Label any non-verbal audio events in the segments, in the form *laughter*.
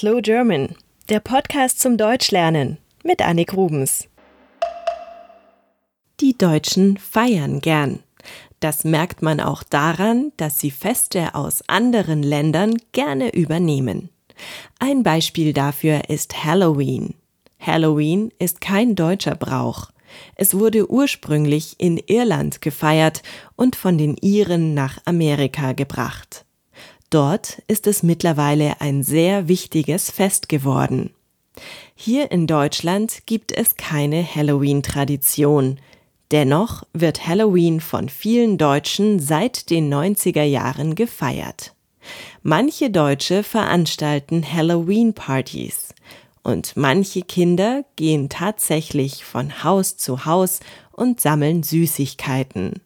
Slow German, der Podcast zum Deutschlernen mit Annik Rubens. Die Deutschen feiern gern. Das merkt man auch daran, dass sie Feste aus anderen Ländern gerne übernehmen. Ein Beispiel dafür ist Halloween. Halloween ist kein deutscher Brauch. Es wurde ursprünglich in Irland gefeiert und von den Iren nach Amerika gebracht. Dort ist es mittlerweile ein sehr wichtiges Fest geworden. Hier in Deutschland gibt es keine Halloween-Tradition. Dennoch wird Halloween von vielen Deutschen seit den 90er Jahren gefeiert. Manche Deutsche veranstalten Halloween-Partys und manche Kinder gehen tatsächlich von Haus zu Haus und sammeln Süßigkeiten.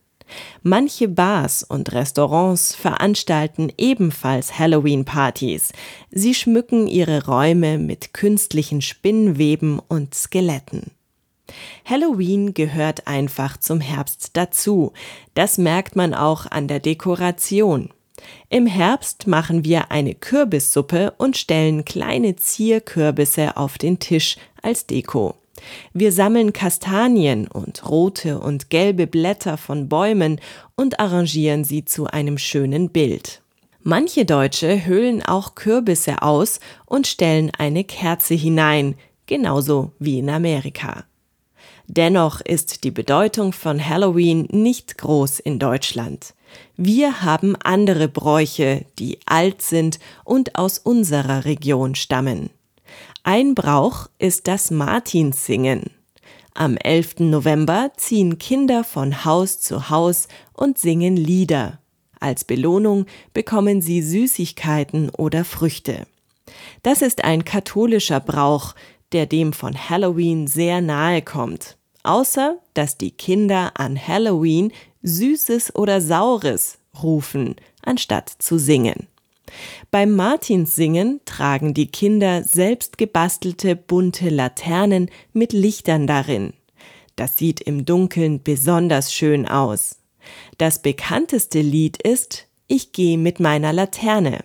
Manche Bars und Restaurants veranstalten ebenfalls Halloween-Partys. Sie schmücken ihre Räume mit künstlichen Spinnweben und Skeletten. Halloween gehört einfach zum Herbst dazu. Das merkt man auch an der Dekoration. Im Herbst machen wir eine Kürbissuppe und stellen kleine Zierkürbisse auf den Tisch als Deko. Wir sammeln Kastanien und rote und gelbe Blätter von Bäumen und arrangieren sie zu einem schönen Bild. Manche Deutsche höhlen auch Kürbisse aus und stellen eine Kerze hinein, genauso wie in Amerika. Dennoch ist die Bedeutung von Halloween nicht groß in Deutschland. Wir haben andere Bräuche, die alt sind und aus unserer Region stammen. Ein Brauch ist das Martinssingen. Am 11. November ziehen Kinder von Haus zu Haus und singen Lieder. Als Belohnung bekommen sie Süßigkeiten oder Früchte. Das ist ein katholischer Brauch, der dem von Halloween sehr nahe kommt. Außer, dass die Kinder an Halloween Süßes oder Saures rufen, anstatt zu singen. Beim Martinssingen tragen die Kinder selbst gebastelte bunte Laternen mit Lichtern darin. Das sieht im Dunkeln besonders schön aus. Das bekannteste Lied ist Ich geh mit meiner Laterne.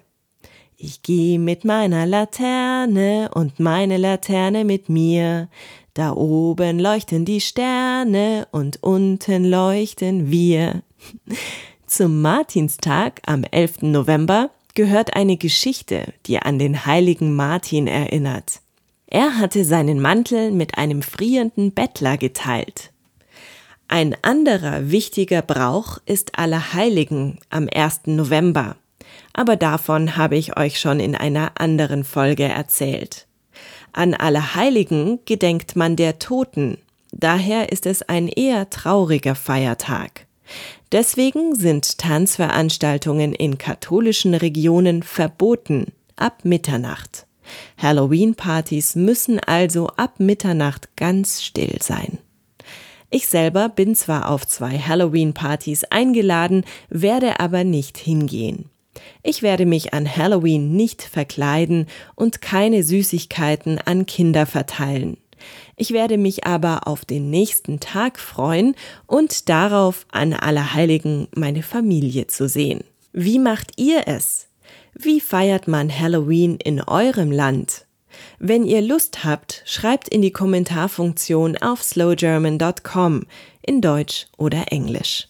Ich geh mit meiner Laterne und meine Laterne mit mir. Da oben leuchten die Sterne und unten leuchten wir. *laughs* Zum Martinstag am 11. November gehört eine Geschichte, die an den heiligen Martin erinnert. Er hatte seinen Mantel mit einem frierenden Bettler geteilt. Ein anderer wichtiger Brauch ist Allerheiligen am 1. November, aber davon habe ich euch schon in einer anderen Folge erzählt. An Allerheiligen gedenkt man der Toten, daher ist es ein eher trauriger Feiertag. Deswegen sind Tanzveranstaltungen in katholischen Regionen verboten ab Mitternacht. Halloween-Partys müssen also ab Mitternacht ganz still sein. Ich selber bin zwar auf zwei Halloween-Partys eingeladen, werde aber nicht hingehen. Ich werde mich an Halloween nicht verkleiden und keine Süßigkeiten an Kinder verteilen. Ich werde mich aber auf den nächsten Tag freuen und darauf, an Allerheiligen meine Familie zu sehen. Wie macht ihr es? Wie feiert man Halloween in eurem Land? Wenn ihr Lust habt, schreibt in die Kommentarfunktion auf slowgerman.com in Deutsch oder Englisch.